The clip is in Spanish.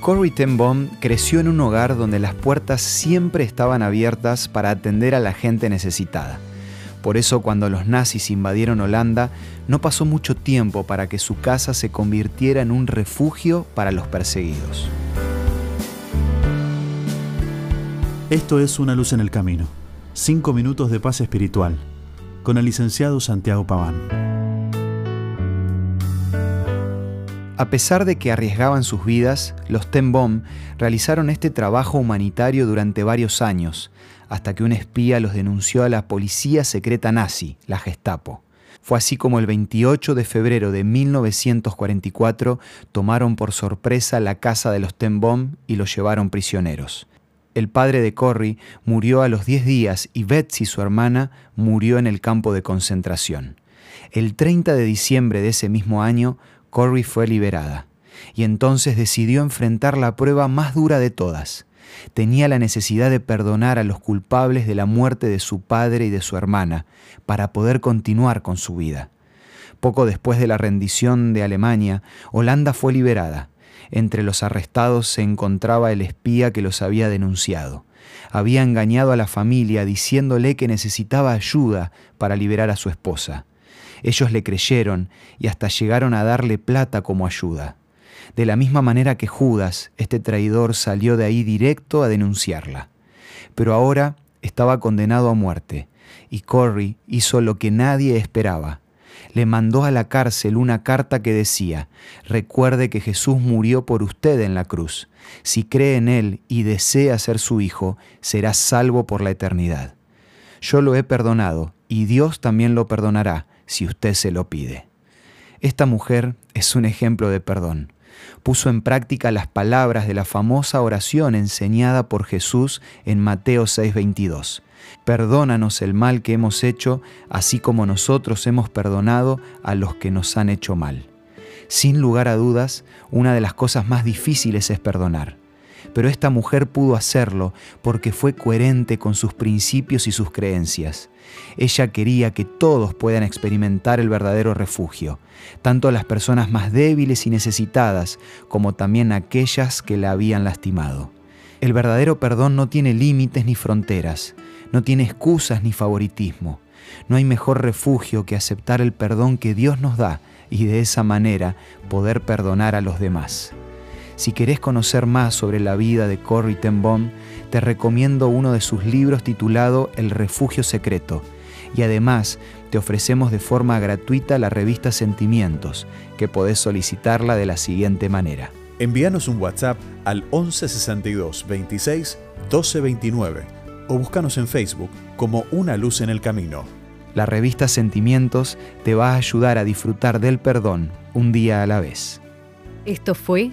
Corrie ten Boom creció en un hogar donde las puertas siempre estaban abiertas para atender a la gente necesitada. Por eso cuando los nazis invadieron Holanda, no pasó mucho tiempo para que su casa se convirtiera en un refugio para los perseguidos. Esto es Una luz en el camino. Cinco minutos de paz espiritual. Con el licenciado Santiago Paván. A pesar de que arriesgaban sus vidas, los Ten Bom realizaron este trabajo humanitario durante varios años, hasta que un espía los denunció a la policía secreta nazi, la Gestapo. Fue así como el 28 de febrero de 1944 tomaron por sorpresa la casa de los Ten Bom y los llevaron prisioneros. El padre de Corrie murió a los 10 días y Betsy, su hermana, murió en el campo de concentración. El 30 de diciembre de ese mismo año, Corrie fue liberada, y entonces decidió enfrentar la prueba más dura de todas. Tenía la necesidad de perdonar a los culpables de la muerte de su padre y de su hermana, para poder continuar con su vida. Poco después de la rendición de Alemania, Holanda fue liberada. Entre los arrestados se encontraba el espía que los había denunciado. Había engañado a la familia diciéndole que necesitaba ayuda para liberar a su esposa. Ellos le creyeron y hasta llegaron a darle plata como ayuda. De la misma manera que Judas, este traidor salió de ahí directo a denunciarla. Pero ahora estaba condenado a muerte, y Corrie hizo lo que nadie esperaba. Le mandó a la cárcel una carta que decía, recuerde que Jesús murió por usted en la cruz. Si cree en Él y desea ser su hijo, será salvo por la eternidad. Yo lo he perdonado, y Dios también lo perdonará si usted se lo pide. Esta mujer es un ejemplo de perdón. Puso en práctica las palabras de la famosa oración enseñada por Jesús en Mateo 6:22. Perdónanos el mal que hemos hecho, así como nosotros hemos perdonado a los que nos han hecho mal. Sin lugar a dudas, una de las cosas más difíciles es perdonar pero esta mujer pudo hacerlo porque fue coherente con sus principios y sus creencias. Ella quería que todos puedan experimentar el verdadero refugio, tanto las personas más débiles y necesitadas como también aquellas que la habían lastimado. El verdadero perdón no tiene límites ni fronteras, no tiene excusas ni favoritismo. No hay mejor refugio que aceptar el perdón que Dios nos da y de esa manera poder perdonar a los demás. Si querés conocer más sobre la vida de Corrie ten Boom, te recomiendo uno de sus libros titulado El Refugio Secreto. Y además te ofrecemos de forma gratuita la revista Sentimientos, que podés solicitarla de la siguiente manera. Envíanos un WhatsApp al 1162 26 1229 o búscanos en Facebook como Una Luz en el Camino. La revista Sentimientos te va a ayudar a disfrutar del perdón un día a la vez. Esto fue